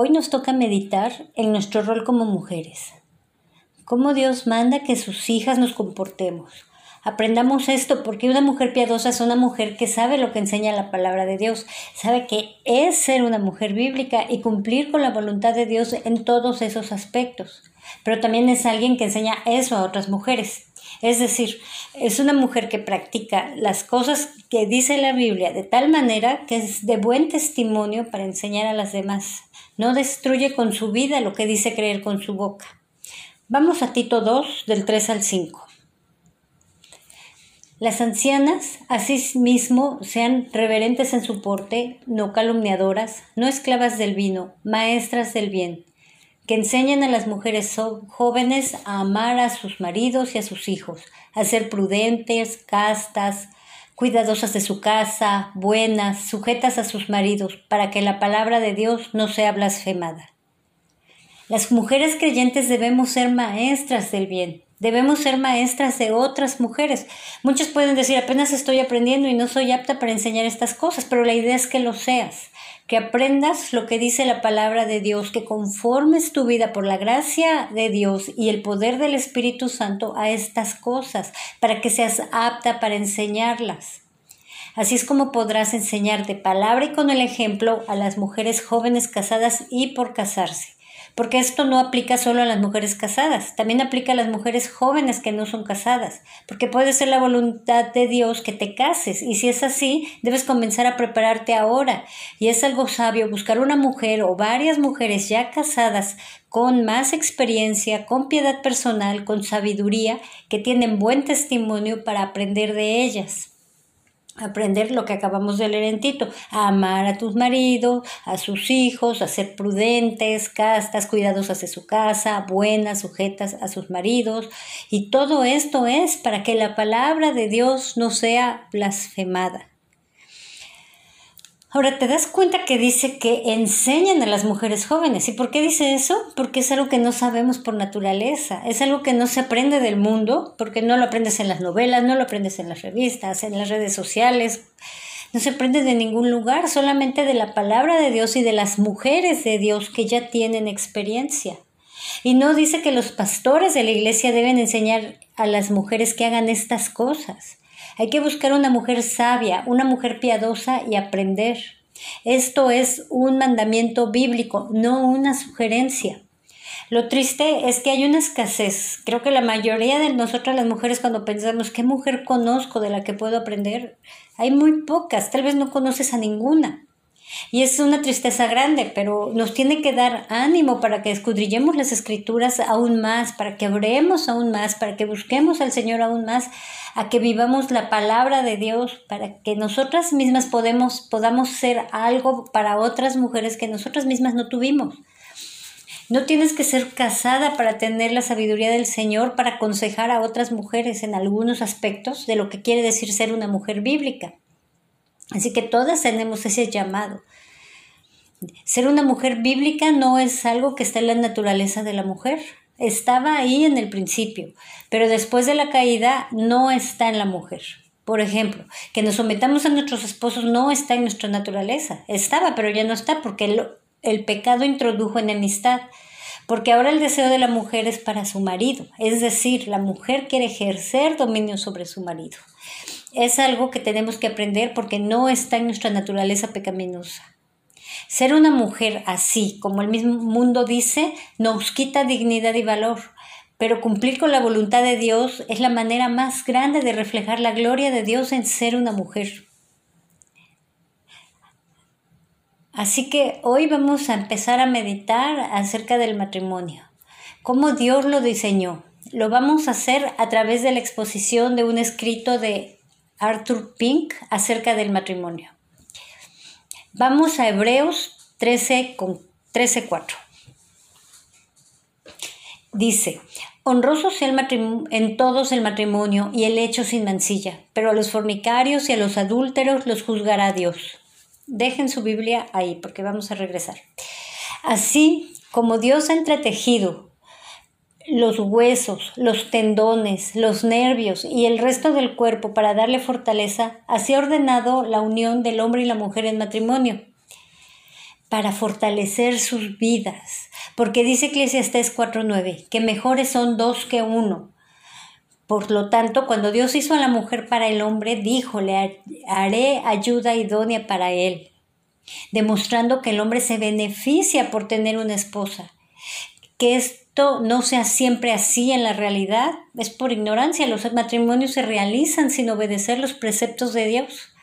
Hoy nos toca meditar en nuestro rol como mujeres. Cómo Dios manda que sus hijas nos comportemos. Aprendamos esto porque una mujer piadosa es una mujer que sabe lo que enseña la palabra de Dios, sabe que es ser una mujer bíblica y cumplir con la voluntad de Dios en todos esos aspectos. Pero también es alguien que enseña eso a otras mujeres. Es decir, es una mujer que practica las cosas que dice la Biblia de tal manera que es de buen testimonio para enseñar a las demás. No destruye con su vida lo que dice creer con su boca. Vamos a Tito 2, del 3 al 5. Las ancianas, asimismo, sean reverentes en su porte, no calumniadoras, no esclavas del vino, maestras del bien que enseñan a las mujeres jóvenes a amar a sus maridos y a sus hijos, a ser prudentes, castas, cuidadosas de su casa, buenas, sujetas a sus maridos, para que la palabra de Dios no sea blasfemada. Las mujeres creyentes debemos ser maestras del bien, debemos ser maestras de otras mujeres. Muchos pueden decir, apenas estoy aprendiendo y no soy apta para enseñar estas cosas, pero la idea es que lo seas que aprendas lo que dice la palabra de Dios, que conformes tu vida por la gracia de Dios y el poder del Espíritu Santo a estas cosas, para que seas apta para enseñarlas. Así es como podrás enseñar de palabra y con el ejemplo a las mujeres jóvenes casadas y por casarse porque esto no aplica solo a las mujeres casadas, también aplica a las mujeres jóvenes que no son casadas, porque puede ser la voluntad de Dios que te cases, y si es así, debes comenzar a prepararte ahora, y es algo sabio buscar una mujer o varias mujeres ya casadas con más experiencia, con piedad personal, con sabiduría, que tienen buen testimonio para aprender de ellas aprender lo que acabamos de leer en Tito, amar a tus maridos, a sus hijos, a ser prudentes, castas, cuidadosas de su casa, buenas, sujetas a sus maridos. Y todo esto es para que la palabra de Dios no sea blasfemada. Ahora, ¿te das cuenta que dice que enseñan a las mujeres jóvenes? ¿Y por qué dice eso? Porque es algo que no sabemos por naturaleza, es algo que no se aprende del mundo, porque no lo aprendes en las novelas, no lo aprendes en las revistas, en las redes sociales, no se aprende de ningún lugar, solamente de la palabra de Dios y de las mujeres de Dios que ya tienen experiencia. Y no dice que los pastores de la iglesia deben enseñar a las mujeres que hagan estas cosas. Hay que buscar una mujer sabia, una mujer piadosa y aprender. Esto es un mandamiento bíblico, no una sugerencia. Lo triste es que hay una escasez. Creo que la mayoría de nosotras las mujeres cuando pensamos, ¿qué mujer conozco de la que puedo aprender? Hay muy pocas, tal vez no conoces a ninguna. Y es una tristeza grande, pero nos tiene que dar ánimo para que escudrillemos las escrituras aún más, para que oremos aún más, para que busquemos al Señor aún más, a que vivamos la palabra de Dios, para que nosotras mismas podemos, podamos ser algo para otras mujeres que nosotras mismas no tuvimos. No tienes que ser casada para tener la sabiduría del Señor para aconsejar a otras mujeres en algunos aspectos de lo que quiere decir ser una mujer bíblica. Así que todas tenemos ese llamado. Ser una mujer bíblica no es algo que está en la naturaleza de la mujer. Estaba ahí en el principio, pero después de la caída no está en la mujer. Por ejemplo, que nos sometamos a nuestros esposos no está en nuestra naturaleza. Estaba, pero ya no está porque el, el pecado introdujo enemistad. Porque ahora el deseo de la mujer es para su marido. Es decir, la mujer quiere ejercer dominio sobre su marido es algo que tenemos que aprender porque no está en nuestra naturaleza pecaminosa. Ser una mujer así, como el mismo mundo dice, nos quita dignidad y valor, pero cumplir con la voluntad de Dios es la manera más grande de reflejar la gloria de Dios en ser una mujer. Así que hoy vamos a empezar a meditar acerca del matrimonio, cómo Dios lo diseñó. Lo vamos a hacer a través de la exposición de un escrito de Arthur Pink acerca del matrimonio. Vamos a Hebreos 13 con 13.4. Dice, honroso sea el en todos el matrimonio y el hecho sin mancilla, pero a los fornicarios y a los adúlteros los juzgará Dios. Dejen su Biblia ahí porque vamos a regresar. Así como Dios ha entretejido los huesos, los tendones, los nervios y el resto del cuerpo para darle fortaleza, así ha ordenado la unión del hombre y la mujer en matrimonio. para fortalecer sus vidas, porque dice Eclesiastés 4.9, que mejores son dos que uno. Por lo tanto, cuando Dios hizo a la mujer para el hombre, dijo, le haré ayuda idónea para él, demostrando que el hombre se beneficia por tener una esposa, que no sea siempre así en la realidad, es por ignorancia, los matrimonios se realizan sin obedecer los preceptos de Dios.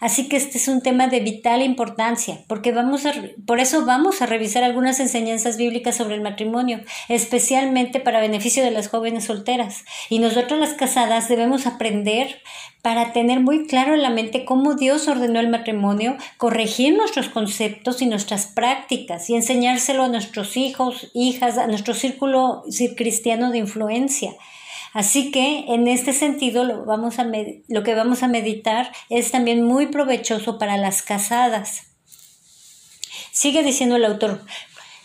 Así que este es un tema de vital importancia, porque vamos a, por eso vamos a revisar algunas enseñanzas bíblicas sobre el matrimonio, especialmente para beneficio de las jóvenes solteras. Y nosotros las casadas debemos aprender para tener muy claro en la mente cómo Dios ordenó el matrimonio, corregir nuestros conceptos y nuestras prácticas y enseñárselo a nuestros hijos, hijas, a nuestro círculo cristiano de influencia. Así que en este sentido lo, vamos a lo que vamos a meditar es también muy provechoso para las casadas. Sigue diciendo el autor,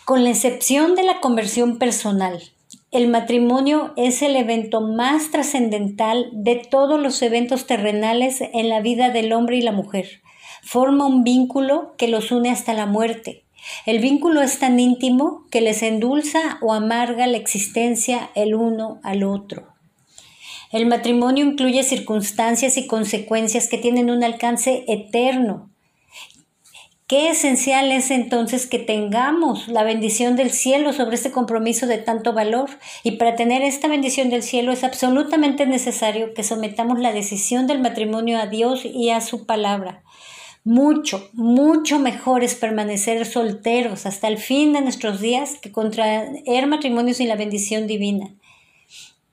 con la excepción de la conversión personal, el matrimonio es el evento más trascendental de todos los eventos terrenales en la vida del hombre y la mujer. Forma un vínculo que los une hasta la muerte. El vínculo es tan íntimo que les endulza o amarga la existencia el uno al otro. El matrimonio incluye circunstancias y consecuencias que tienen un alcance eterno. Qué esencial es entonces que tengamos la bendición del cielo sobre este compromiso de tanto valor. Y para tener esta bendición del cielo es absolutamente necesario que sometamos la decisión del matrimonio a Dios y a su palabra. Mucho, mucho mejor es permanecer solteros hasta el fin de nuestros días que contraer matrimonio sin la bendición divina.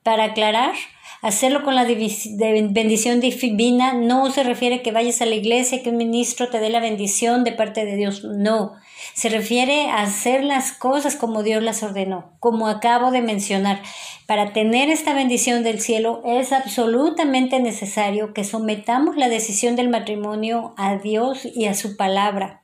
Para aclarar, Hacerlo con la bendición divina no se refiere a que vayas a la iglesia, que un ministro te dé la bendición de parte de Dios. No. Se refiere a hacer las cosas como Dios las ordenó, como acabo de mencionar. Para tener esta bendición del cielo es absolutamente necesario que sometamos la decisión del matrimonio a Dios y a su palabra.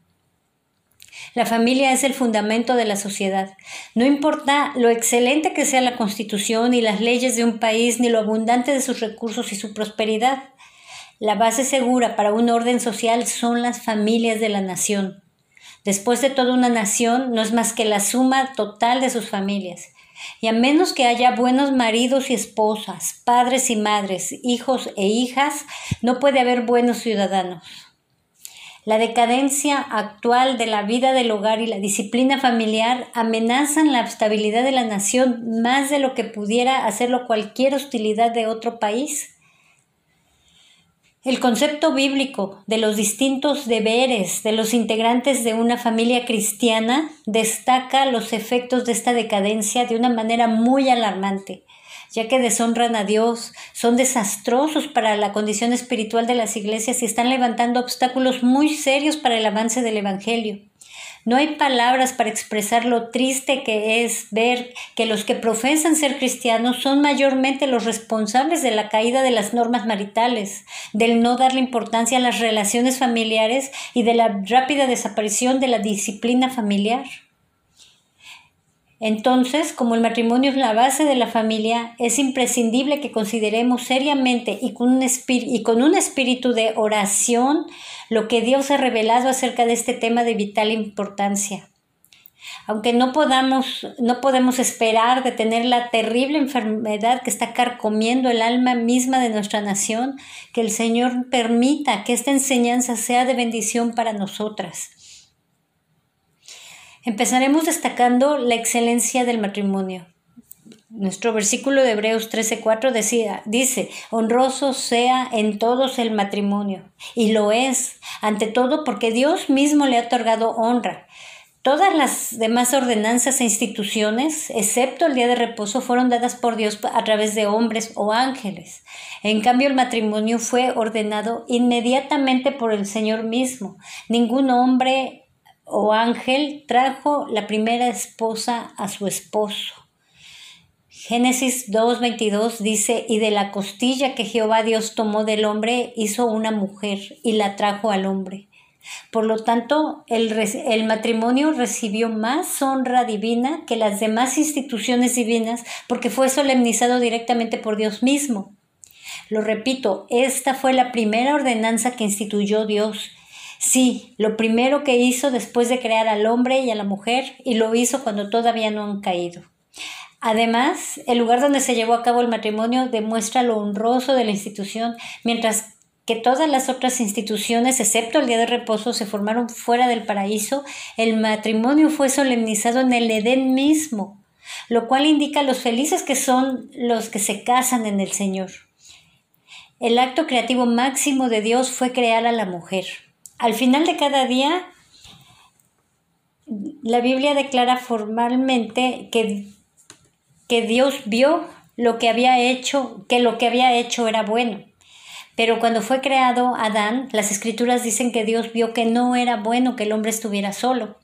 La familia es el fundamento de la sociedad. No importa lo excelente que sea la constitución y las leyes de un país, ni lo abundante de sus recursos y su prosperidad. La base segura para un orden social son las familias de la nación. Después de toda una nación no es más que la suma total de sus familias. Y a menos que haya buenos maridos y esposas, padres y madres, hijos e hijas, no puede haber buenos ciudadanos. La decadencia actual de la vida del hogar y la disciplina familiar amenazan la estabilidad de la nación más de lo que pudiera hacerlo cualquier hostilidad de otro país. El concepto bíblico de los distintos deberes de los integrantes de una familia cristiana destaca los efectos de esta decadencia de una manera muy alarmante ya que deshonran a Dios, son desastrosos para la condición espiritual de las iglesias y están levantando obstáculos muy serios para el avance del Evangelio. No hay palabras para expresar lo triste que es ver que los que profesan ser cristianos son mayormente los responsables de la caída de las normas maritales, del no darle importancia a las relaciones familiares y de la rápida desaparición de la disciplina familiar. Entonces, como el matrimonio es la base de la familia, es imprescindible que consideremos seriamente y con, un espíritu de oración lo que Dios ha revelado acerca de este tema de vital importancia. Aunque no podamos, no podemos esperar de tener la terrible enfermedad que está carcomiendo el alma misma de nuestra nación, que el Señor permita que esta enseñanza sea de bendición para nosotras. Empezaremos destacando la excelencia del matrimonio. Nuestro versículo de Hebreos 13:4 decía, dice, honroso sea en todos el matrimonio. Y lo es, ante todo porque Dios mismo le ha otorgado honra. Todas las demás ordenanzas e instituciones, excepto el día de reposo, fueron dadas por Dios a través de hombres o ángeles. En cambio, el matrimonio fue ordenado inmediatamente por el Señor mismo. Ningún hombre o ángel trajo la primera esposa a su esposo. Génesis 2.22 dice, y de la costilla que Jehová Dios tomó del hombre hizo una mujer y la trajo al hombre. Por lo tanto, el, el, matrimonio recibió más honra divina que las demás instituciones divinas porque fue solemnizado directamente por Dios mismo. Lo repito, esta fue la primera ordenanza que instituyó Dios Sí, lo primero que hizo después de crear al hombre y a la mujer, y lo hizo cuando todavía no han caído. Además, el lugar donde se llevó a cabo el matrimonio demuestra lo honroso de la institución, mientras que todas las otras instituciones, excepto el día de reposo, se formaron fuera del paraíso, el matrimonio fue solemnizado en el Edén mismo, lo cual indica los felices que son los que se casan en el Señor. El acto creativo máximo de Dios fue crear a la mujer. Al final de cada día, la Biblia declara formalmente que, que Dios vio lo que había hecho, que lo que había hecho era bueno. Pero cuando fue creado Adán, las escrituras dicen que Dios vio que no era bueno que el hombre estuviera solo.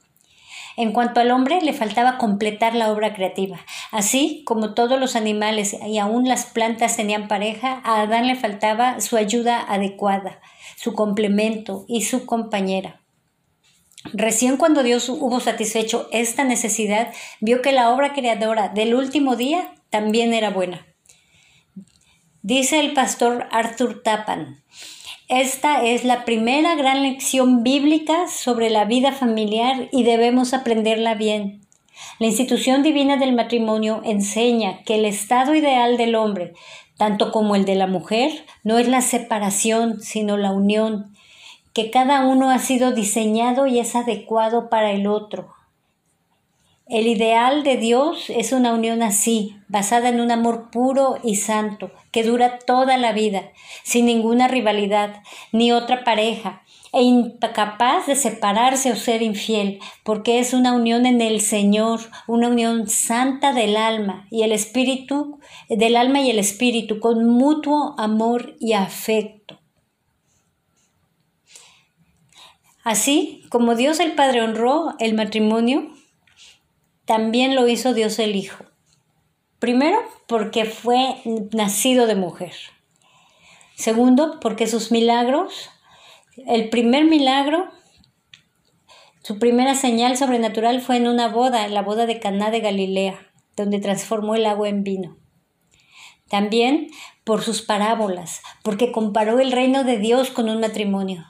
En cuanto al hombre, le faltaba completar la obra creativa. Así como todos los animales y aún las plantas tenían pareja, a Adán le faltaba su ayuda adecuada, su complemento y su compañera. Recién cuando Dios hubo satisfecho esta necesidad, vio que la obra creadora del último día también era buena. Dice el pastor Arthur Tapan, esta es la primera gran lección bíblica sobre la vida familiar y debemos aprenderla bien. La institución divina del matrimonio enseña que el estado ideal del hombre, tanto como el de la mujer, no es la separación, sino la unión, que cada uno ha sido diseñado y es adecuado para el otro. El ideal de Dios es una unión así, basada en un amor puro y santo, que dura toda la vida, sin ninguna rivalidad, ni otra pareja, e incapaz de separarse o ser infiel, porque es una unión en el Señor, una unión santa del alma y el espíritu, del alma y el espíritu, con mutuo amor y afecto. Así como Dios el Padre honró el matrimonio, también lo hizo Dios el Hijo. Primero, porque fue nacido de mujer. Segundo, porque sus milagros, el primer milagro, su primera señal sobrenatural fue en una boda, en la boda de Caná de Galilea, donde transformó el agua en vino. También por sus parábolas, porque comparó el reino de Dios con un matrimonio.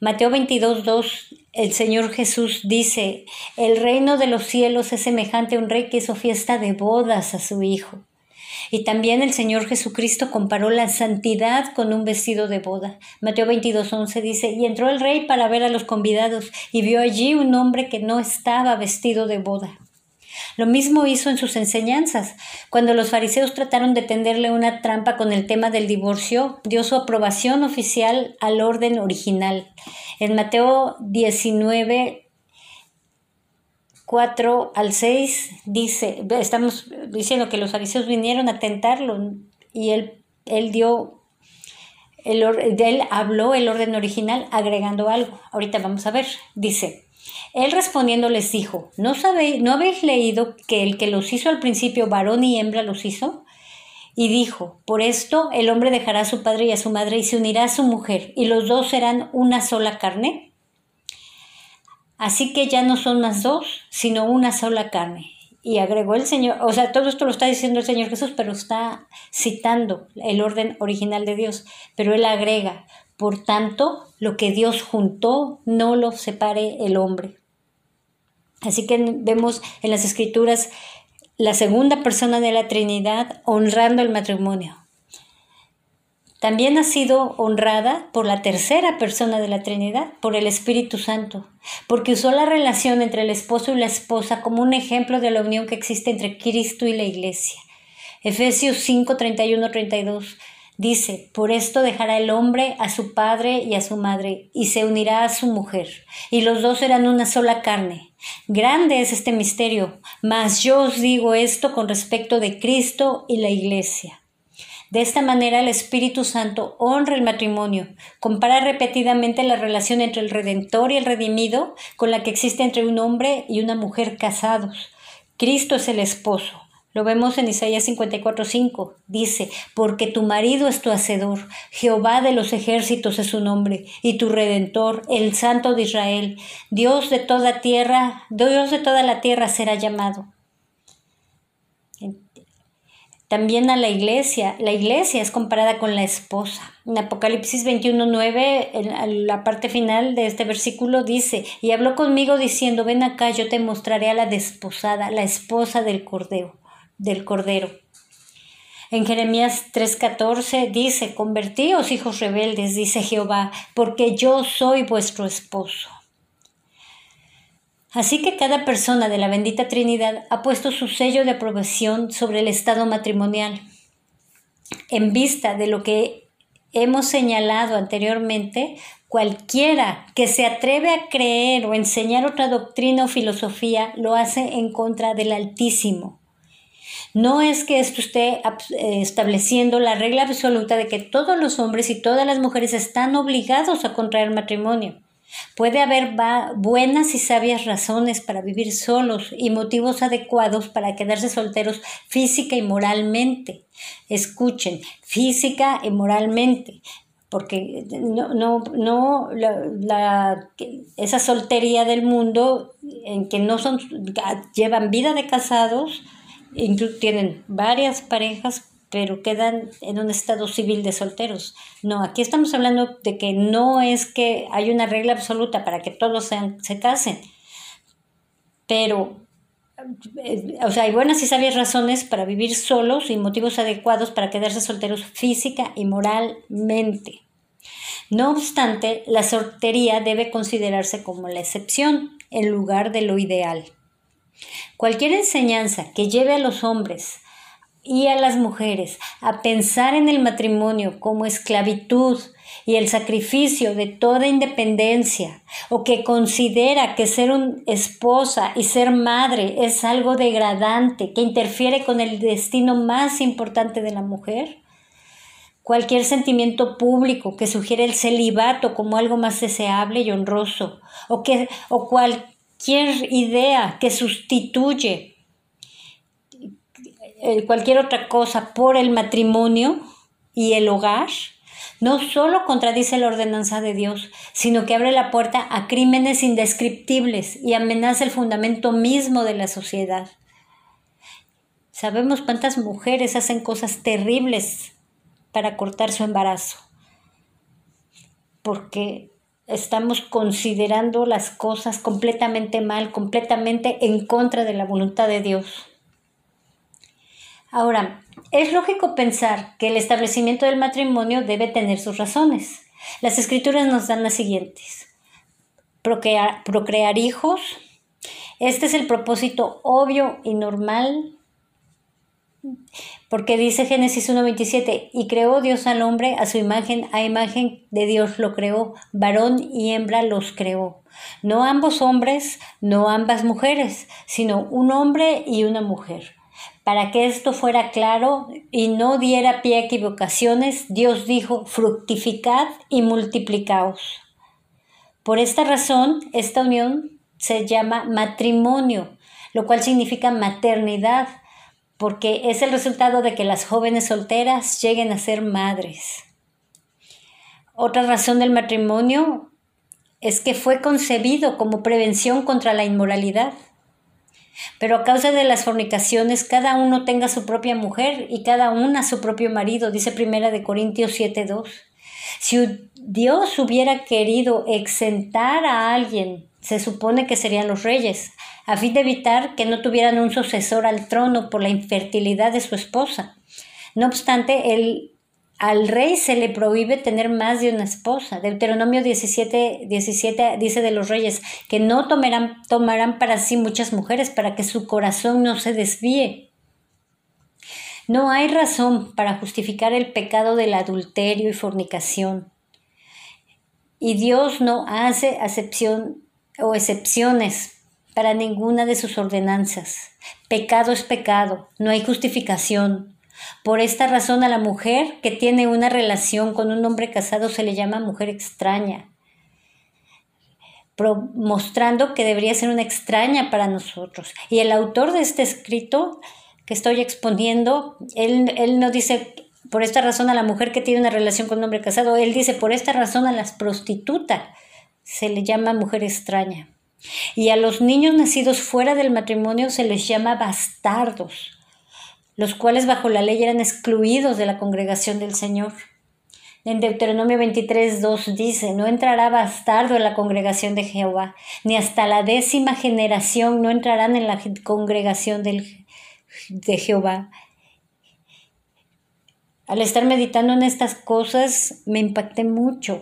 Mateo 22, 2, el Señor Jesús dice, el reino de los cielos es semejante a un rey que hizo fiesta de bodas a su hijo. Y también el Señor Jesucristo comparó la santidad con un vestido de boda. Mateo 22, 11 dice, y entró el rey para ver a los convidados y vio allí un hombre que no estaba vestido de boda. Lo mismo hizo en sus enseñanzas. Cuando los fariseos trataron de tenderle una trampa con el tema del divorcio, dio su aprobación oficial al orden original. En Mateo 19, 4 al 6 dice, estamos diciendo que los fariseos vinieron a tentarlo y él, él dio, el, él habló el orden original agregando algo. Ahorita vamos a ver. Dice, él respondiendo les dijo, ¿no, sabéis, ¿no habéis leído que el que los hizo al principio varón y hembra los hizo? Y dijo, por esto el hombre dejará a su padre y a su madre y se unirá a su mujer, y los dos serán una sola carne. Así que ya no son más dos, sino una sola carne. Y agregó el Señor, o sea, todo esto lo está diciendo el Señor Jesús, pero está citando el orden original de Dios. Pero él agrega, por tanto, lo que Dios juntó, no lo separe el hombre. Así que vemos en las escrituras la segunda persona de la Trinidad honrando el matrimonio. También ha sido honrada por la tercera persona de la Trinidad, por el Espíritu Santo, porque usó la relación entre el esposo y la esposa como un ejemplo de la unión que existe entre Cristo y la Iglesia. Efesios 5, 31, 32 Dice, por esto dejará el hombre a su padre y a su madre, y se unirá a su mujer, y los dos serán una sola carne. Grande es este misterio, mas yo os digo esto con respecto de Cristo y la Iglesia. De esta manera el Espíritu Santo honra el matrimonio, compara repetidamente la relación entre el Redentor y el redimido con la que existe entre un hombre y una mujer casados. Cristo es el esposo. Lo vemos en Isaías 54:5. Dice, porque tu marido es tu hacedor, Jehová de los ejércitos es su nombre, y tu redentor, el Santo de Israel, Dios de toda tierra, Dios de toda la tierra será llamado. También a la iglesia. La iglesia es comparada con la esposa. En Apocalipsis 21.9, en la parte final de este versículo dice, y habló conmigo diciendo, ven acá, yo te mostraré a la desposada, la esposa del cordero. Del cordero. En Jeremías 3:14 dice, convertíos hijos rebeldes, dice Jehová, porque yo soy vuestro esposo. Así que cada persona de la bendita Trinidad ha puesto su sello de aprobación sobre el estado matrimonial. En vista de lo que hemos señalado anteriormente, cualquiera que se atreve a creer o enseñar otra doctrina o filosofía lo hace en contra del Altísimo. No es que esto esté eh, estableciendo la regla absoluta de que todos los hombres y todas las mujeres están obligados a contraer matrimonio. Puede haber buenas y sabias razones para vivir solos y motivos adecuados para quedarse solteros física y moralmente. Escuchen, física y moralmente, porque no, no, no la, esa soltería del mundo en que no son, llevan vida de casados, tienen varias parejas, pero quedan en un estado civil de solteros. No, aquí estamos hablando de que no es que hay una regla absoluta para que todos sean, se casen, pero, eh, o sea, hay buenas y sabias razones para vivir solos y motivos adecuados para quedarse solteros física y moralmente. No obstante, la soltería debe considerarse como la excepción en lugar de lo ideal. Cualquier enseñanza que lleve a los hombres y a las mujeres a pensar en el matrimonio como esclavitud y el sacrificio de toda independencia, o que considera que ser una esposa y ser madre es algo degradante, que interfiere con el destino más importante de la mujer, cualquier sentimiento público que sugiere el celibato como algo más deseable y honroso, o, que, o cualquier idea que sustituye eh, cualquier otra cosa por el matrimonio y el hogar, no solo contradice la ordenanza de Dios, sino que abre la puerta a crímenes indescriptibles y amenaza el fundamento mismo de la sociedad. Sabemos cuántas mujeres hacen cosas terribles para cortar su embarazo, porque estamos considerando las cosas completamente mal, completamente en contra de la voluntad de Dios. Ahora, es lógico pensar que el establecimiento del matrimonio debe tener sus razones. Las escrituras nos dan las siguientes. Procrear, hijos. Este es el propósito obvio y normal porque dice Génesis 1.27, y creó Dios al hombre a su imagen, a imagen de Dios lo creó, varón y hembra los creó. No ambos hombres, no ambas mujeres, sino un hombre y una mujer. Para que esto fuera claro y no diera pie a equivocaciones, Dios dijo, fructificad y multiplicaos. Por esta razón, esta unión se llama matrimonio, lo cual significa maternidad, porque es el resultado de que las jóvenes solteras lleguen a ser madres. Otra razón del matrimonio es que fue concebido como prevención contra la inmoralidad. Pero a causa de las fornicaciones, cada uno tenga su propia mujer y cada una su propio marido, dice Primera de Corintios 7:2. Si Dios hubiera querido exentar a alguien, se supone que serían los reyes, a fin de evitar que no tuvieran un sucesor al trono por la infertilidad de su esposa. No obstante, el al rey se le prohíbe tener más de una esposa. Deuteronomio 17, 17 dice de los reyes que no tomarán, tomarán para sí muchas mujeres para que su corazón no se desvíe. No hay razón para justificar el pecado del adulterio y fornicación. Y Dios no hace acepción o excepciones para ninguna de sus ordenanzas. Pecado es pecado, no hay justificación. Por esta razón a la mujer que tiene una relación con un hombre casado se le llama mujer extraña, mostrando que debería ser una extraña para nosotros. Y el autor de este escrito que estoy exponiendo, él, él no dice por esta razón a la mujer que tiene una relación con un hombre casado, él dice por esta razón a las prostitutas se le llama mujer extraña. Y a los niños nacidos fuera del matrimonio se les llama bastardos los cuales bajo la ley eran excluidos de la congregación del Señor. En Deuteronomio 23, 2 dice, no entrará bastardo en la congregación de Jehová, ni hasta la décima generación no entrarán en la congregación del, de Jehová. Al estar meditando en estas cosas me impacté mucho.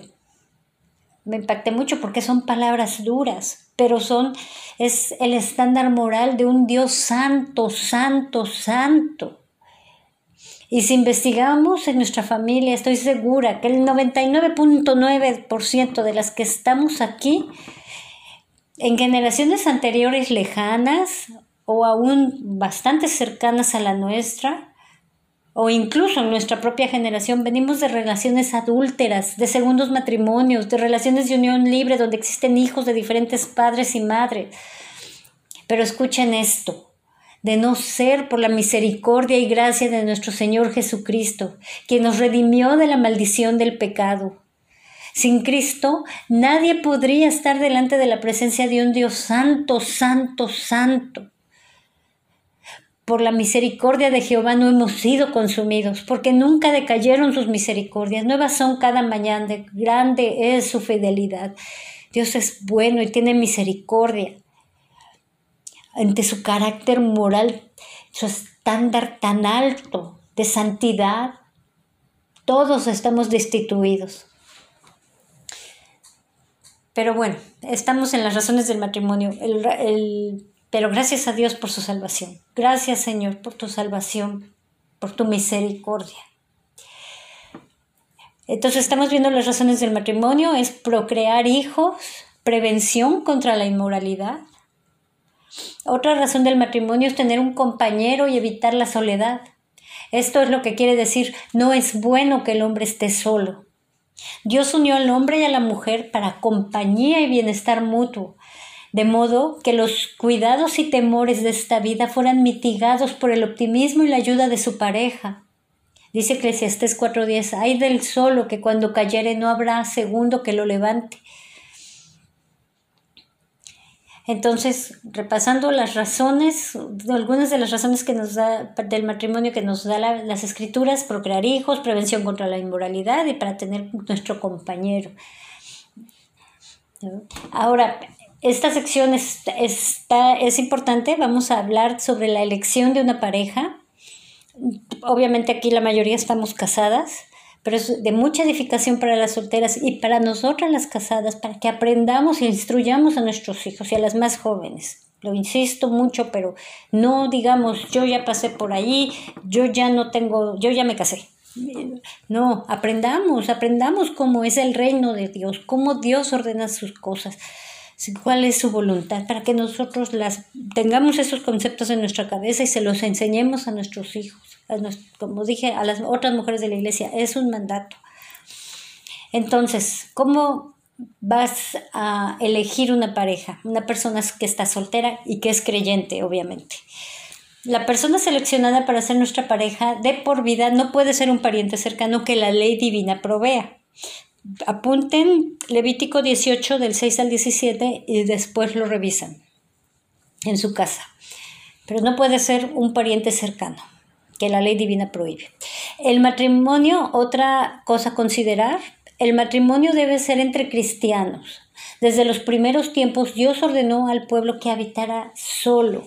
Me impacté mucho porque son palabras duras, pero son es el estándar moral de un Dios santo, santo, santo. Y si investigamos en nuestra familia, estoy segura que el 99.9% de las que estamos aquí, en generaciones anteriores lejanas o aún bastante cercanas a la nuestra, o incluso en nuestra propia generación, venimos de relaciones adúlteras, de segundos matrimonios, de relaciones de unión libre donde existen hijos de diferentes padres y madres. Pero escuchen esto, de no ser por la misericordia y gracia de nuestro Señor Jesucristo, quien nos redimió de la maldición del pecado. Sin Cristo, nadie podría estar delante de la presencia de un Dios santo, santo, santo. Por la misericordia de Jehová no hemos sido consumidos, porque nunca decayeron sus misericordias. Nuevas son cada mañana, grande es su fidelidad. Dios es bueno y tiene misericordia ante su carácter moral, su estándar tan alto de santidad, todos estamos destituidos. Pero bueno, estamos en las razones del matrimonio. Pero gracias a Dios por su salvación. Gracias Señor por tu salvación, por tu misericordia. Entonces estamos viendo las razones del matrimonio, es procrear hijos, prevención contra la inmoralidad, otra razón del matrimonio es tener un compañero y evitar la soledad. Esto es lo que quiere decir, no es bueno que el hombre esté solo. Dios unió al hombre y a la mujer para compañía y bienestar mutuo, de modo que los cuidados y temores de esta vida fueran mitigados por el optimismo y la ayuda de su pareja. Dice Eclesiastés 4:10, hay del solo que cuando cayere no habrá segundo que lo levante. Entonces, repasando las razones, algunas de las razones que nos da del matrimonio que nos da las escrituras, procrear hijos, prevención contra la inmoralidad y para tener nuestro compañero. Ahora, esta sección está, es importante, vamos a hablar sobre la elección de una pareja. Obviamente aquí la mayoría estamos casadas pero es de mucha edificación para las solteras y para nosotras las casadas, para que aprendamos e instruyamos a nuestros hijos y a las más jóvenes. Lo insisto mucho, pero no digamos, yo ya pasé por allí, yo ya no tengo, yo ya me casé. No, aprendamos, aprendamos cómo es el reino de Dios, cómo Dios ordena sus cosas, cuál es su voluntad, para que nosotros las tengamos esos conceptos en nuestra cabeza y se los enseñemos a nuestros hijos como dije a las otras mujeres de la iglesia, es un mandato. Entonces, ¿cómo vas a elegir una pareja? Una persona que está soltera y que es creyente, obviamente. La persona seleccionada para ser nuestra pareja de por vida no puede ser un pariente cercano que la ley divina provea. Apunten Levítico 18 del 6 al 17 y después lo revisan en su casa. Pero no puede ser un pariente cercano que la ley divina prohíbe. El matrimonio, otra cosa a considerar, el matrimonio debe ser entre cristianos. Desde los primeros tiempos Dios ordenó al pueblo que habitara solo,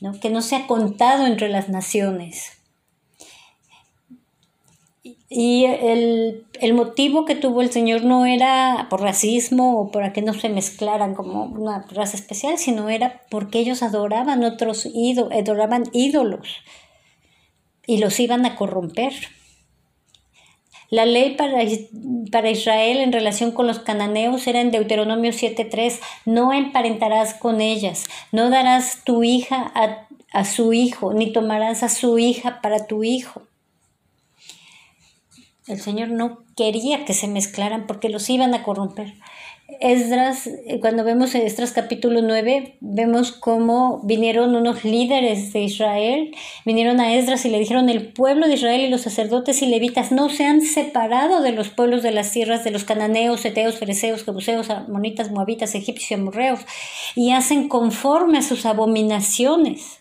¿no? que no sea contado entre las naciones. Y el, motivo que tuvo el Señor no era por racismo o para que no se mezclaran como una raza especial, sino era porque ellos adoraban otros ídolos, adoraban ídolos y los iban a corromper. La ley para, para Israel en relación con los cananeos era en Deuteronomio 7.3, no emparentarás con ellas, no darás tu hija a, a su hijo, ni tomarás a su hija para tu hijo. El Señor no quería que se mezclaran porque los iban a corromper. Esdras, cuando vemos en Esdras capítulo 9, vemos cómo vinieron unos líderes de Israel, vinieron a Esdras y le dijeron, el pueblo de Israel y los sacerdotes y levitas no se han separado de los pueblos de las tierras de los cananeos, eteos, fereceos, jebuseos, amonitas, moabitas, egipcios y amorreos, y hacen conforme a sus abominaciones.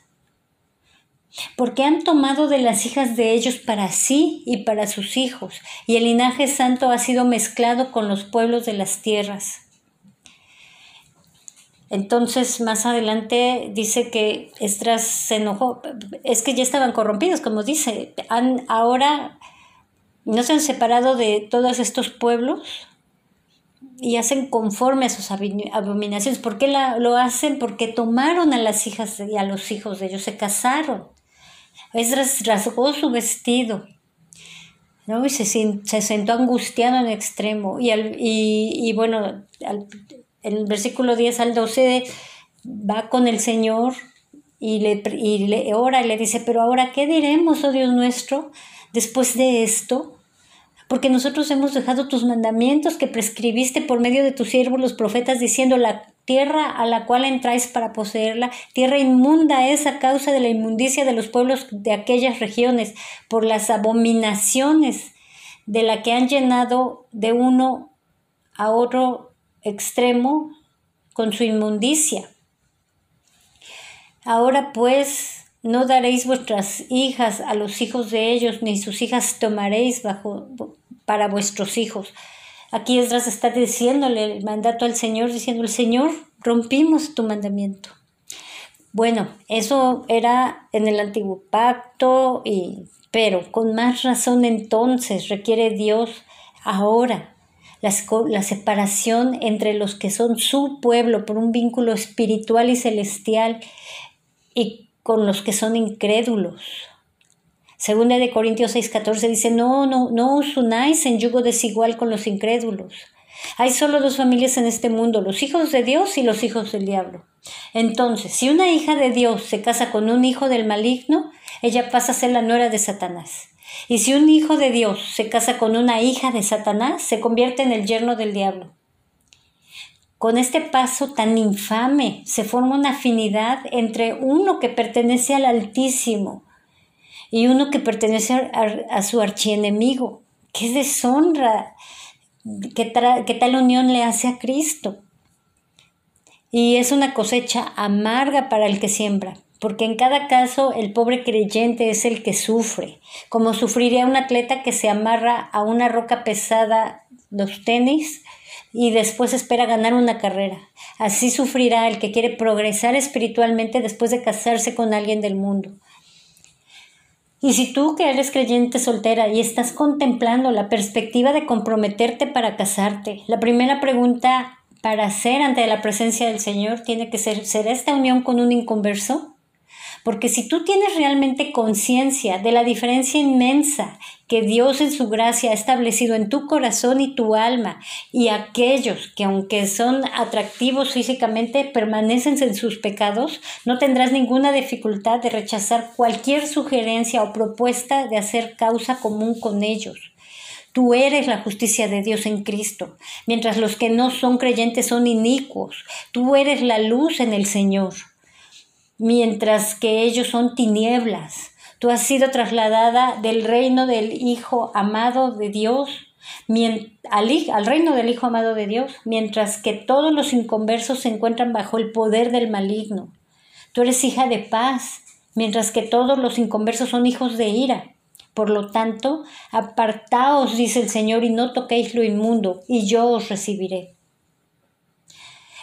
Porque han tomado de las hijas de ellos para sí y para sus hijos, y el linaje santo ha sido mezclado con los pueblos de las tierras. Entonces, más adelante dice que Estras se enojó, es que ya estaban corrompidos, como dice, han ahora no se han separado de todos estos pueblos y hacen conforme a sus abominaciones. ¿Por qué lo hacen? Porque tomaron a las hijas y a los hijos de ellos, se casaron. Esdras rasgó su vestido ¿no? y se, se, sentó angustiado en extremo. Y, y, bueno, en el versículo 10 al 12 va con el Señor y le, y le ora y le dice, pero ahora, ¿qué diremos, oh Dios nuestro, después de esto? porque nosotros hemos dejado tus mandamientos que prescribiste por medio de tus siervos los profetas, diciendo la tierra a la cual entráis para poseerla, tierra inmunda es a causa de la inmundicia de los pueblos de aquellas regiones, por las abominaciones de la que han llenado de uno a otro extremo con su inmundicia. Ahora pues, no daréis vuestras hijas a los hijos de ellos, ni sus hijas tomaréis para vuestros hijos. Aquí Esdras está diciéndole el mandato al Señor, diciendo, el Señor, rompimos tu mandamiento. Bueno, eso era en el antiguo pacto, y, pero con más razón entonces requiere Dios ahora la, la separación entre los que son su pueblo por un vínculo espiritual y celestial y con los que son incrédulos. Segunda de Corintios 6:14 dice, no, no, no os unáis en yugo desigual con los incrédulos. Hay solo dos familias en este mundo, los hijos de Dios y los hijos del diablo. Entonces, si una hija de Dios se casa con un hijo del maligno, ella pasa a ser la nuera de Satanás. Y si un hijo de Dios se casa con una hija de Satanás, se convierte en el yerno del diablo. Con este paso tan infame se forma una afinidad entre uno que pertenece al Altísimo y uno que pertenece a, su archienemigo. ¡Qué deshonra! ¿Qué, ¿Qué tal unión le hace a Cristo? Y es una cosecha amarga para el que siembra, porque en cada caso el pobre creyente es el que sufre, como sufriría un atleta que se amarra a una roca pesada los tenis y después espera ganar una carrera. Así sufrirá el que quiere progresar espiritualmente después de casarse con alguien del mundo. Y si tú que eres creyente soltera y estás contemplando la perspectiva de comprometerte para casarte, la primera pregunta para hacer ante la presencia del Señor tiene que ser, ¿será esta unión con un inconverso? Porque si tú tienes realmente conciencia de la diferencia inmensa que Dios en su gracia ha establecido en tu corazón y tu alma, y aquellos que aunque son atractivos físicamente permanecen en sus pecados, no tendrás ninguna dificultad de rechazar cualquier sugerencia o propuesta de hacer causa común con ellos. Tú eres la justicia de Dios en Cristo, mientras los que no son creyentes son inicuos. Tú eres la luz en el Señor mientras que ellos son tinieblas. Tú has sido trasladada del reino del Hijo amado de Dios al, al, reino del Hijo amado de Dios, mientras que todos los inconversos se encuentran bajo el poder del maligno. Tú eres hija de paz, mientras que todos los inconversos son hijos de ira. Por lo tanto, apartaos, dice el Señor, y no toquéis lo inmundo, y yo os recibiré.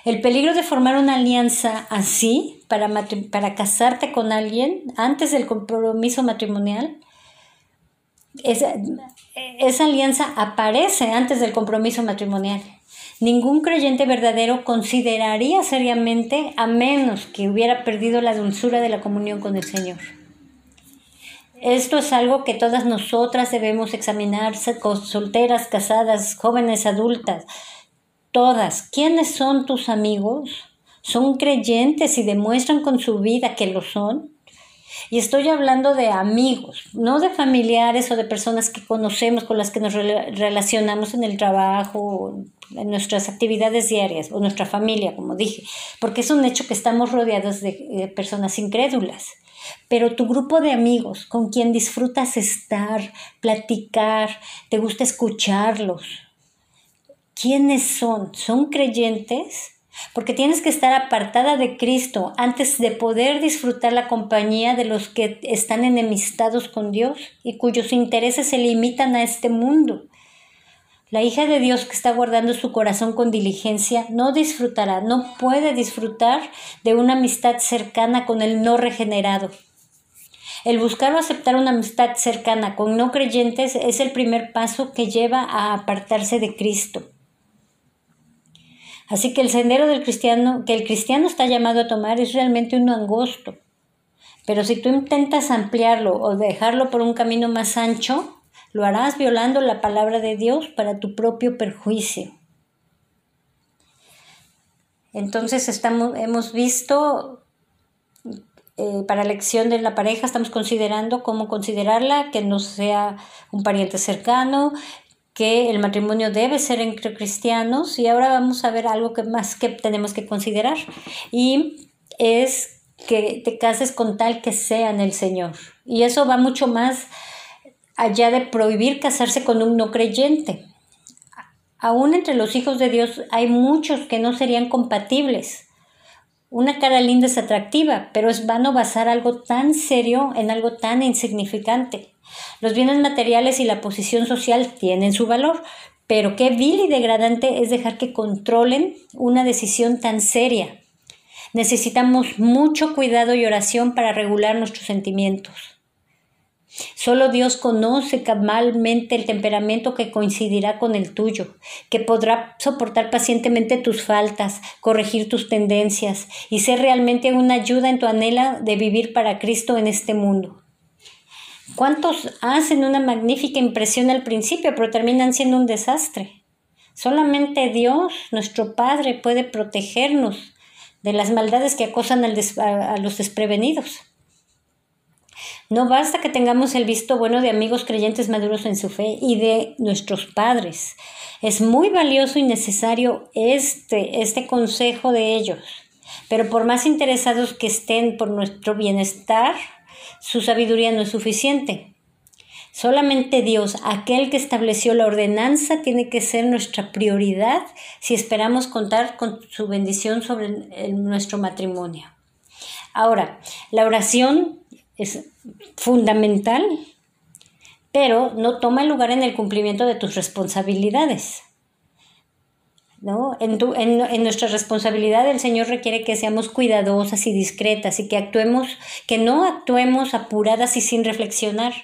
El peligro de formar una alianza así para, para casarte con alguien antes del compromiso matrimonial, esa, esa alianza aparece antes del compromiso matrimonial. Ningún creyente verdadero consideraría seriamente a menos que hubiera perdido la dulzura de la comunión con el Señor. Esto es algo que todas nosotras debemos examinar, solteras, casadas, jóvenes, adultas, todas, ¿quiénes son tus amigos? ¿Son creyentes y demuestran con su vida que lo son? Y estoy hablando de amigos, no de familiares o de personas que conocemos, con las que nos relacionamos en el trabajo, en nuestras actividades diarias, o nuestra familia, como dije, porque es un hecho que estamos rodeados de personas incrédulas. Pero tu grupo de amigos con quien disfrutas estar, platicar, te gusta escucharlos, ¿Quiénes son? ¿Son creyentes? porque tienes que estar apartada de Cristo antes de poder disfrutar la compañía de los que están enemistados con Dios y cuyos intereses se limitan a este mundo. La hija de Dios que está guardando su corazón con diligencia no disfrutará, no puede disfrutar de una amistad cercana con el no regenerado. El buscar o aceptar una amistad cercana con no creyentes es el primer paso que lleva a apartarse de Cristo. Así que el sendero del cristiano, que el cristiano está llamado a tomar, es realmente uno angosto. Pero si tú intentas ampliarlo o dejarlo por un camino más ancho, lo harás violando la palabra de Dios para tu propio perjuicio. Entonces estamos, hemos visto eh, para la elección de la pareja, estamos considerando cómo considerarla, que no sea un pariente cercano, que el matrimonio debe ser entre cristianos y ahora vamos a ver algo que más que tenemos que considerar y es que te cases con tal que sea en el Señor. Y eso va mucho más allá de prohibir casarse con un no creyente. Aún entre los hijos de Dios hay muchos que no serían compatibles. Una cara linda es atractiva, pero es vano basar algo tan serio en algo tan insignificante. Los bienes materiales y la posición social tienen su valor, pero qué vil y degradante es dejar que controlen una decisión tan seria. Necesitamos mucho cuidado y oración para regular nuestros sentimientos. Solo Dios conoce cabalmente el temperamento que coincidirá con el tuyo, que podrá soportar pacientemente tus faltas, corregir tus tendencias y ser realmente una ayuda en tu anhela de vivir para Cristo en este mundo. ¿Cuántos hacen una magnífica impresión al principio, pero terminan siendo un desastre? Solamente Dios, nuestro Padre, puede protegernos de las maldades que acosan a los desprevenidos. No basta que tengamos el visto bueno de amigos creyentes maduros en su fe y de nuestros padres. Es muy valioso y necesario este, este consejo de ellos. Pero por más interesados que estén por nuestro bienestar, su sabiduría no es suficiente. Solamente Dios, aquel que estableció la ordenanza, tiene que ser nuestra prioridad si esperamos contar con su bendición sobre nuestro matrimonio. Ahora, la oración es fundamental, pero no toma lugar en el cumplimiento de tus responsabilidades. ¿No? En, en, nuestra responsabilidad el Señor requiere que seamos cuidadosas y discretas y que actuemos, que no actuemos apuradas y sin reflexionar.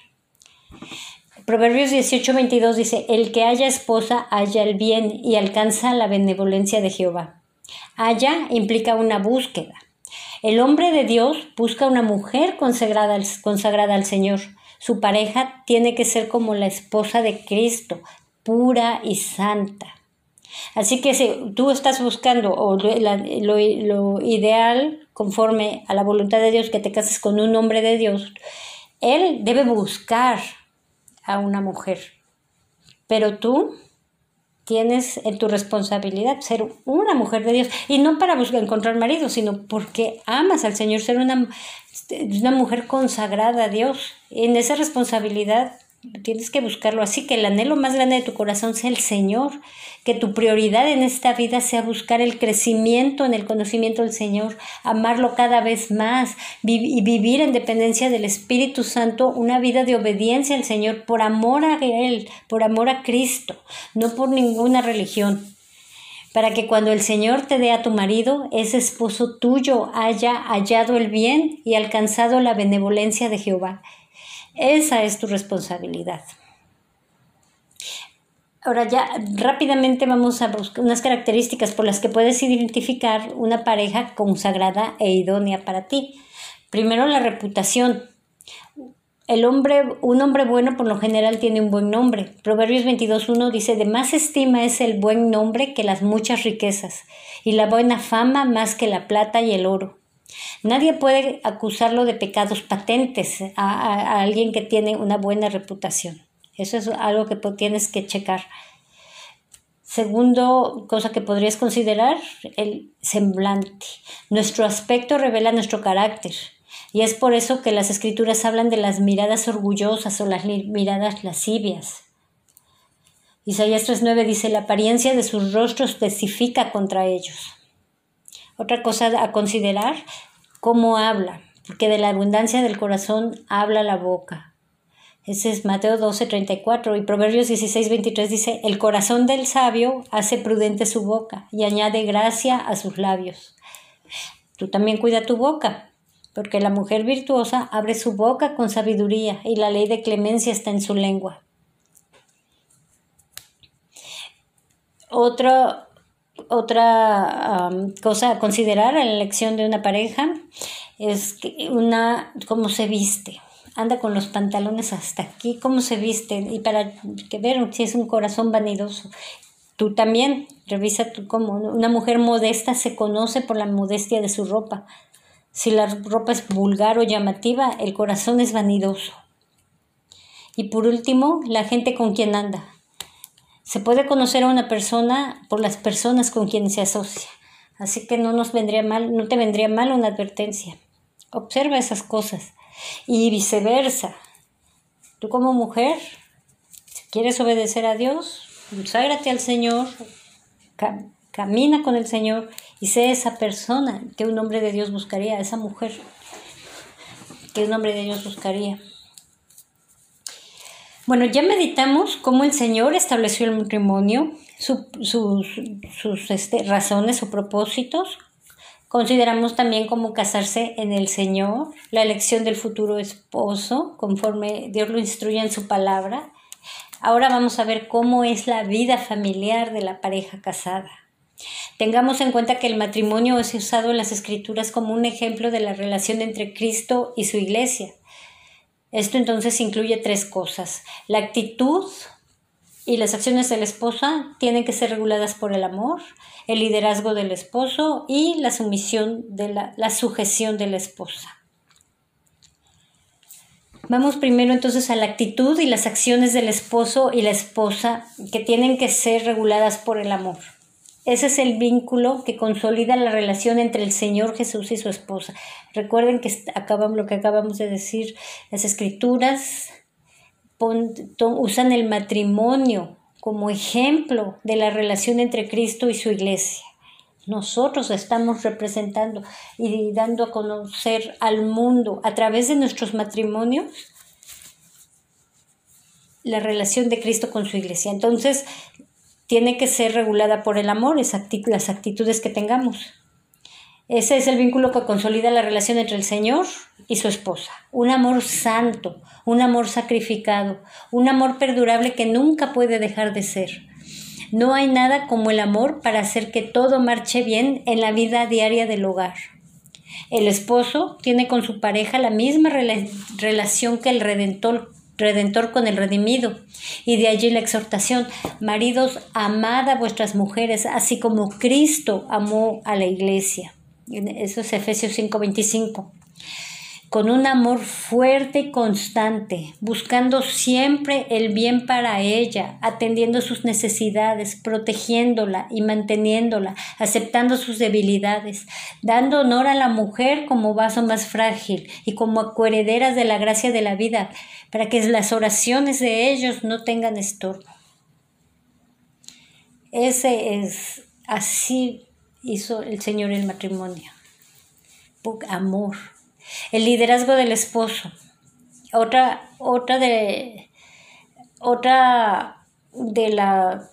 Proverbios 18, 22 dice, el que haya esposa haya el bien y alcanza la benevolencia de Jehová. Haya implica una búsqueda. El hombre de Dios busca una mujer consagrada consagrada al Señor. Su pareja tiene que ser como la esposa de Cristo, pura y santa. Así que si tú estás buscando o lo, ideal conforme a la voluntad de Dios que te cases con un hombre de Dios, él debe buscar a una mujer. Pero tú tienes en tu responsabilidad ser una mujer de Dios y no para buscar encontrar marido, sino porque amas al Señor, ser una, una mujer consagrada a Dios. En esa responsabilidad Tienes que buscarlo. Así, que el anhelo más grande de tu corazón sea el Señor, que tu prioridad en esta vida sea buscar el crecimiento en el conocimiento del Señor, amarlo cada vez más. Y vivir en dependencia del Espíritu Santo. Una vida de obediencia al Señor. Por amor a Él, por amor a Cristo, no por ninguna religión. Para que cuando el Señor te dé a tu marido, ese esposo tuyo haya hallado el bien y alcanzado la benevolencia de Jehová esa es tu responsabilidad. Ahora ya rápidamente vamos a buscar unas características por las que puedes identificar una pareja consagrada e idónea para ti. Primero la reputación. El hombre, un hombre bueno por lo general tiene un buen nombre. Proverbios 22.1 dice, de más estima es el buen nombre que las muchas riquezas, y la buena fama más que la plata y el oro. Nadie puede acusarlo de pecados patentes a, alguien que tiene una buena reputación. Eso es algo que tienes que checar. Segundo, cosa que podrías considerar, el semblante. Nuestro aspecto revela nuestro carácter. Y es por eso que las escrituras hablan de las miradas orgullosas o las miradas lascivias. Isaías 3.9 dice, la apariencia de sus rostros testifica contra ellos. Otra cosa a considerar, cómo habla, porque de la abundancia del corazón habla la boca. Ese es Mateo 12, 34 y Proverbios 16, 23 dice, el corazón del sabio hace prudente su boca y añade gracia a sus labios. Tú también cuida tu boca, porque la mujer virtuosa abre su boca con sabiduría y la ley de clemencia está en su lengua. Otra cosa a considerar en la elección de una pareja es que una cómo se viste anda con los pantalones hasta aquí, cómo se viste, y para que ver si es un corazón vanidoso. Tú también, revisa tú cómo una mujer modesta se conoce por la modestia de su ropa. Si la ropa es vulgar o llamativa, el corazón es vanidoso. Y por último, la gente con quien anda. Se puede conocer a una persona por las personas con quienes se asocia. Así que no nos vendría mal, no te vendría mal una advertencia. Observa esas cosas. Y viceversa. Tú como mujer, si quieres obedecer a Dios, conságrate al Señor, camina con el Señor y sé esa persona que un hombre de Dios buscaría, esa mujer que un hombre de Dios buscaría. Bueno, ya meditamos cómo el Señor estableció el matrimonio, sus, sus este, razones o propósitos, Consideramos también cómo casarse en el Señor, la elección del futuro esposo, conforme Dios lo instruye en su palabra. Ahora vamos a ver cómo es la vida familiar de la pareja casada. Tengamos en cuenta que el matrimonio es usado en las escrituras como un ejemplo de la relación entre Cristo y su iglesia. Esto entonces incluye tres cosas. La actitud y las acciones de la esposa tienen que ser reguladas por el amor, el liderazgo del esposo y la sumisión de la, la sujeción de la esposa. Vamos primero entonces a la actitud y las acciones del esposo y la esposa que tienen que ser reguladas por el amor. Ese es el vínculo que consolida la relación entre el Señor Jesús y su esposa. Recuerden que acabamos, lo que acabamos de decir, las escrituras usan el matrimonio como ejemplo de la relación entre Cristo y su iglesia. Nosotros estamos representando y dando a conocer al mundo a través de nuestros matrimonios la relación de Cristo con su iglesia. Entonces, tiene que ser regulada por el amor, las actitudes que tengamos. Ese es el vínculo que consolida la relación entre el Señor y su esposa. Un amor santo, un amor sacrificado, un amor perdurable que nunca puede dejar de ser. No hay nada como el amor para hacer que todo marche bien en la vida diaria del hogar. El esposo tiene con su pareja la misma relación que el redentor, redentor con el redimido. Y de allí la exhortación, maridos, amad a vuestras mujeres, así como Cristo amó a la iglesia. Eso es Efesios 5:25 con un amor fuerte y constante, buscando siempre el bien para ella, atendiendo sus necesidades, protegiéndola y manteniéndola, aceptando sus debilidades, dando honor a la mujer como vaso más frágil y como acuerederas de la gracia de la vida, para que las oraciones de ellos no tengan estorbo. Ese es, así hizo el Señor el matrimonio. Amor el liderazgo del esposo. Otra, otra de, otra de la,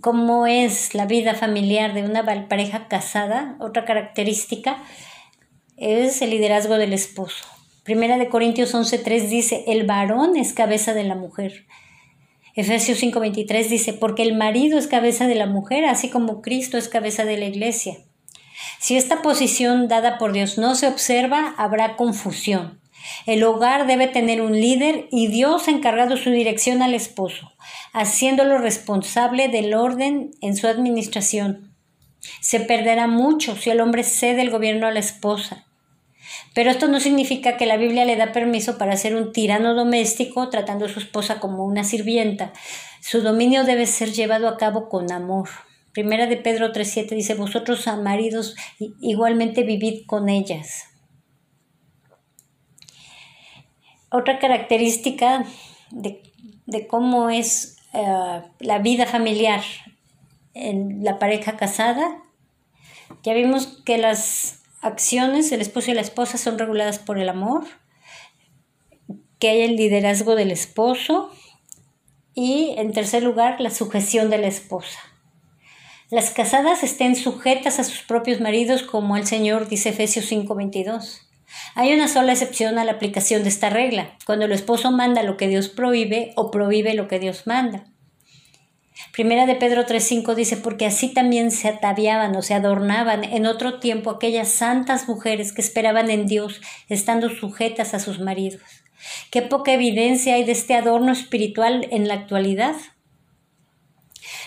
cómo es la vida familiar de una pareja casada, otra característica es el liderazgo del esposo. Primera de Corintios 11.3 dice, el varón es cabeza de la mujer. Efesios 5.23 dice, porque el marido es cabeza de la mujer, así como Cristo es cabeza de la iglesia. Si esta posición dada por Dios no se observa, habrá confusión. El hogar debe tener un líder y Dios encargado su dirección al esposo, haciéndolo responsable del orden en su administración. Se perderá mucho si el hombre cede el gobierno a la esposa. Pero esto no significa que la Biblia le da permiso para ser un tirano doméstico tratando a su esposa como una sirvienta. Su dominio debe ser llevado a cabo con amor. Primera de Pedro 3.7 dice, vosotros a maridos igualmente vivid con ellas. Otra característica de, cómo es eh, la vida familiar en la pareja casada Ya vimos que las acciones del esposo y la esposa son reguladas por el amor, que hay el liderazgo del esposo y en tercer lugar la sujeción de la esposa. Las casadas estén sujetas a sus propios maridos como el Señor dice Efesios 5:22. Hay una sola excepción a la aplicación de esta regla, cuando el esposo manda lo que Dios prohíbe o prohíbe lo que Dios manda. Primera de Pedro 3:5 dice, porque así también se ataviaban o se adornaban en otro tiempo aquellas santas mujeres que esperaban en Dios, estando sujetas a sus maridos. Qué poca evidencia hay de este adorno espiritual en la actualidad.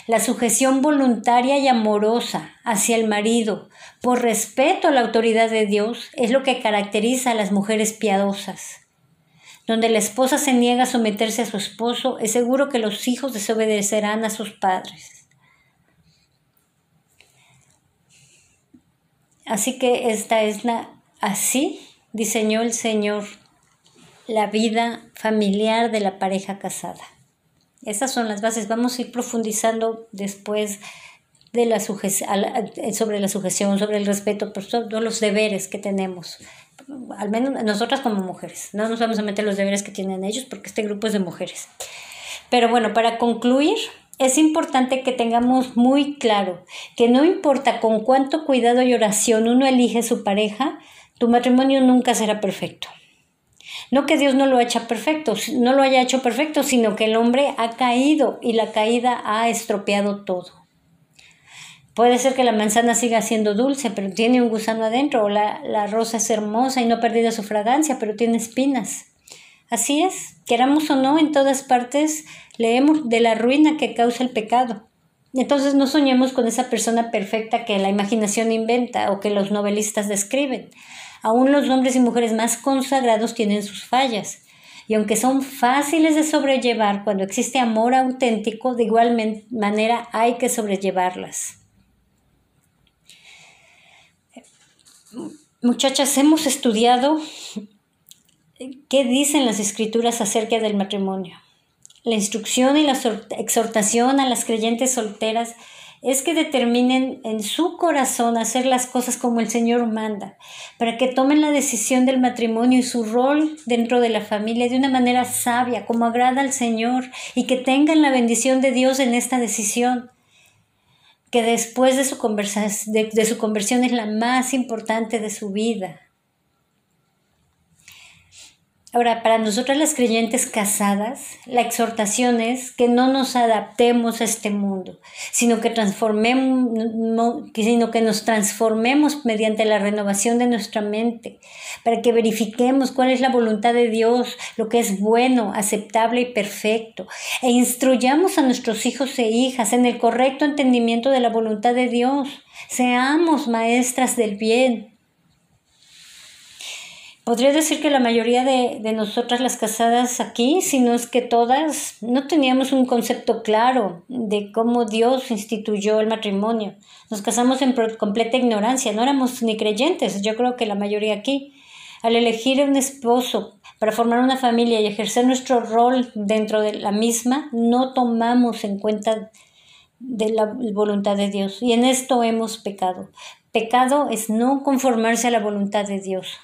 La sujeción voluntaria y amorosa hacia el marido, por respeto a la autoridad de Dios, es lo que caracteriza a las mujeres piadosas. Donde la esposa se niega a someterse a su esposo, es seguro que los hijos desobedecerán a sus padres. Así que esta es la, así diseñó el Señor la vida familiar de la pareja casada. Esas son las bases. Vamos a ir profundizando después de la sobre la sujeción, sobre el respeto, por todos los deberes que tenemos. Al menos nosotras como mujeres. No nos vamos a meter los deberes que tienen ellos porque este grupo es de mujeres. Pero bueno, para concluir, es importante que tengamos muy claro que no importa con cuánto cuidado y oración uno elige su pareja, tu matrimonio nunca será perfecto. No que Dios no lo haya perfecto, no lo haya hecho perfecto, sino que el hombre ha caído y la caída ha estropeado todo. Puede ser que la manzana siga siendo dulce, pero tiene un gusano adentro, o la, la rosa es hermosa y no ha perdido su fragancia, pero tiene espinas. Así es, queramos o no, en todas partes leemos de la ruina que causa el pecado. Entonces no soñemos con esa persona perfecta que la imaginación inventa o que los novelistas describen. Aún los hombres y mujeres más consagrados tienen sus fallas. Y aunque son fáciles de sobrellevar cuando existe amor auténtico, de igual manera hay que sobrellevarlas. Muchachas, hemos estudiado qué dicen las escrituras acerca del matrimonio. La instrucción y la exhortación a las creyentes solteras es que determinen en su corazón hacer las cosas como el Señor manda, para que tomen la decisión del matrimonio y su rol dentro de la familia de una manera sabia, como agrada al Señor, y que tengan la bendición de Dios en esta decisión, que después de su, de su conversión es la más importante de su vida. Ahora, para nosotras las creyentes casadas, la exhortación es que no nos adaptemos a este mundo, sino que, transformemos, sino que nos transformemos mediante la renovación de nuestra mente, para que verifiquemos cuál es la voluntad de Dios, lo que es bueno, aceptable y perfecto, e instruyamos a nuestros hijos e hijas en el correcto entendimiento de la voluntad de Dios. Seamos maestras del bien, Podría decir que la mayoría de, nosotras las casadas aquí, si no es que todas, no teníamos un concepto claro de cómo Dios instituyó el matrimonio. Nos casamos en completa ignorancia, no éramos ni creyentes, yo creo que la mayoría aquí. Al elegir un esposo para formar una familia y ejercer nuestro rol dentro de la misma, no tomamos en cuenta de la voluntad de Dios. Y en esto hemos pecado. Pecado es no conformarse a la voluntad de Dios.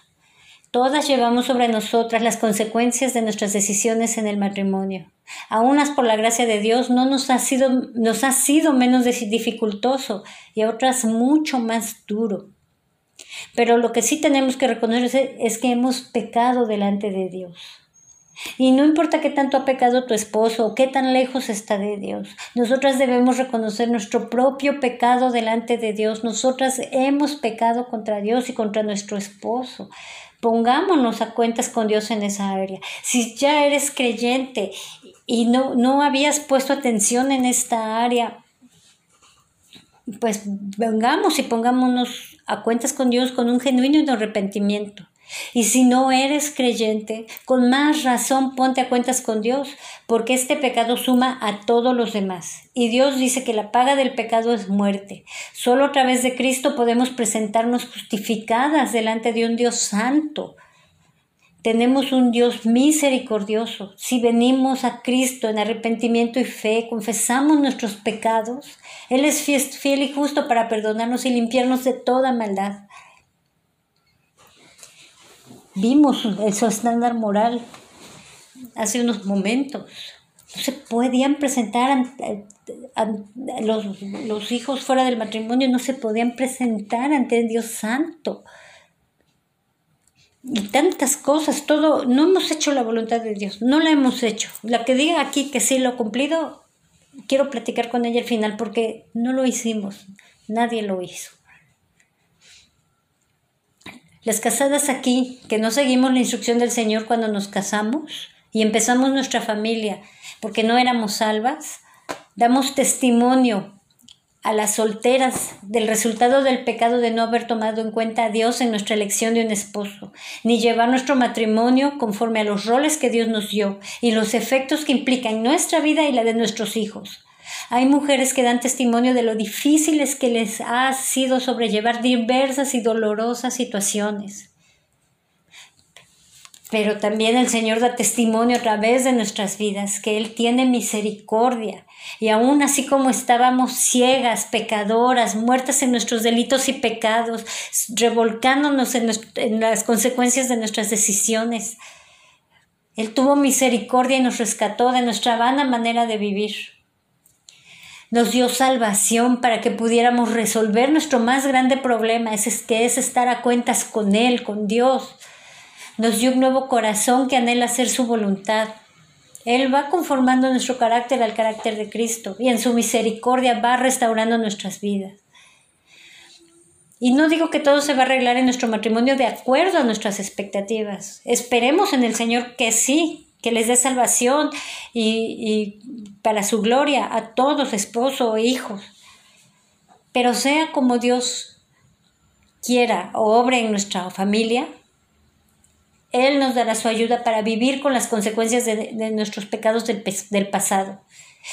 Todas llevamos sobre nosotras las consecuencias de nuestras decisiones en el matrimonio. A unas por la gracia de Dios no nos ha sido, nos ha sido menos dificultoso y a otras mucho más duro. Pero lo que sí tenemos que reconocer es que hemos pecado delante de Dios. Y no importa qué tanto ha pecado tu esposo o qué tan lejos está de Dios, nosotras debemos reconocer nuestro propio pecado delante de Dios. Nosotras hemos pecado contra Dios y contra nuestro esposo. Pongámonos a cuentas con Dios en esa área. Si ya eres creyente y no, no habías puesto atención en esta área, pues vengamos y pongámonos a cuentas con Dios con un genuino arrepentimiento. Y si no eres creyente, con más razón ponte a cuentas con Dios, porque este pecado suma a todos los demás. Y Dios dice que la paga del pecado es muerte. Solo a través de Cristo podemos presentarnos justificadas delante de un Dios santo. Tenemos un Dios misericordioso. Si venimos a Cristo en arrepentimiento y fe, confesamos nuestros pecados, Él es fiel y justo para perdonarnos y limpiarnos de toda maldad. Vimos su estándar moral hace unos momentos. No se podían presentar los, los hijos fuera del matrimonio, no se podían presentar ante Dios Santo y tantas cosas, todo, no hemos hecho la voluntad de Dios, no la hemos hecho. La que diga aquí que sí lo he cumplido, quiero platicar con ella al final porque no lo hicimos, nadie lo hizo. Las casadas aquí, que no seguimos la instrucción del Señor cuando nos casamos y empezamos nuestra familia porque no éramos salvas, damos testimonio a las solteras del resultado del pecado de no haber tomado en cuenta a Dios en nuestra elección de un esposo, ni llevar nuestro matrimonio conforme a los roles que Dios nos dio y los efectos que implican nuestra vida y la de nuestros hijos. Hay mujeres que dan testimonio de lo difíciles que les ha sido sobrellevar diversas y dolorosas situaciones. Pero también el Señor da testimonio a través de nuestras vidas que Él tiene misericordia. Y aún así como estábamos ciegas, pecadoras, muertas en nuestros delitos y pecados, revolcándonos en, en las consecuencias de nuestras decisiones, Él tuvo misericordia y nos rescató de nuestra vana manera de vivir. Nos dio salvación para que pudiéramos resolver nuestro más grande problema, es que es estar a cuentas con Él, con Dios nos dio un nuevo corazón que anhela hacer su voluntad. Él va conformando nuestro carácter al carácter de Cristo y en su misericordia va restaurando nuestras vidas. Y no digo que todo se va a arreglar en nuestro matrimonio de acuerdo a nuestras expectativas. Esperemos en el Señor que sí, que les dé salvación y, y para su gloria a todos, esposo e hijos. Pero sea como Dios quiera o obre en nuestra familia, él nos dará su ayuda para vivir con las consecuencias de, nuestros pecados del, del pasado.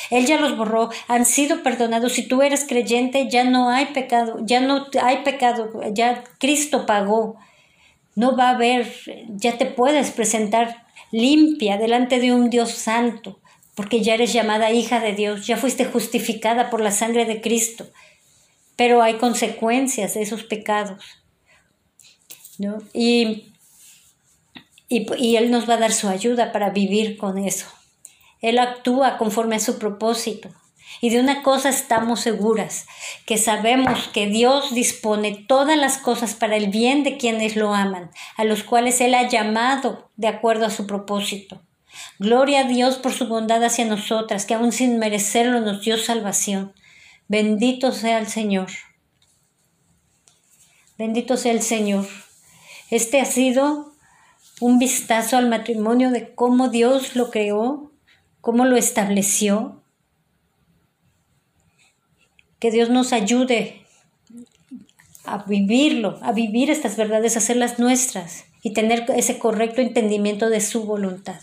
Él ya los borró, han sido perdonados. Si tú eres creyente, ya no hay pecado, ya no hay pecado, ya Cristo pagó. No va a haber, ya te puedes presentar limpia delante de un Dios santo, porque ya eres llamada hija de Dios, ya fuiste justificada por la sangre de Cristo. Pero hay consecuencias de esos pecados. ¿no? Y y, Él nos va a dar su ayuda para vivir con eso. Él actúa conforme a su propósito. Y de una cosa estamos seguras, que sabemos que Dios dispone todas las cosas para el bien de quienes lo aman, a los cuales Él ha llamado de acuerdo a su propósito. Gloria a Dios por su bondad hacia nosotras, que aun sin merecerlo nos dio salvación. Bendito sea el Señor. Bendito sea el Señor. Este ha sido un vistazo al matrimonio de cómo Dios lo creó, cómo lo estableció. Que Dios nos ayude a vivirlo, a vivir estas verdades, a hacerlas nuestras y tener ese correcto entendimiento de su voluntad.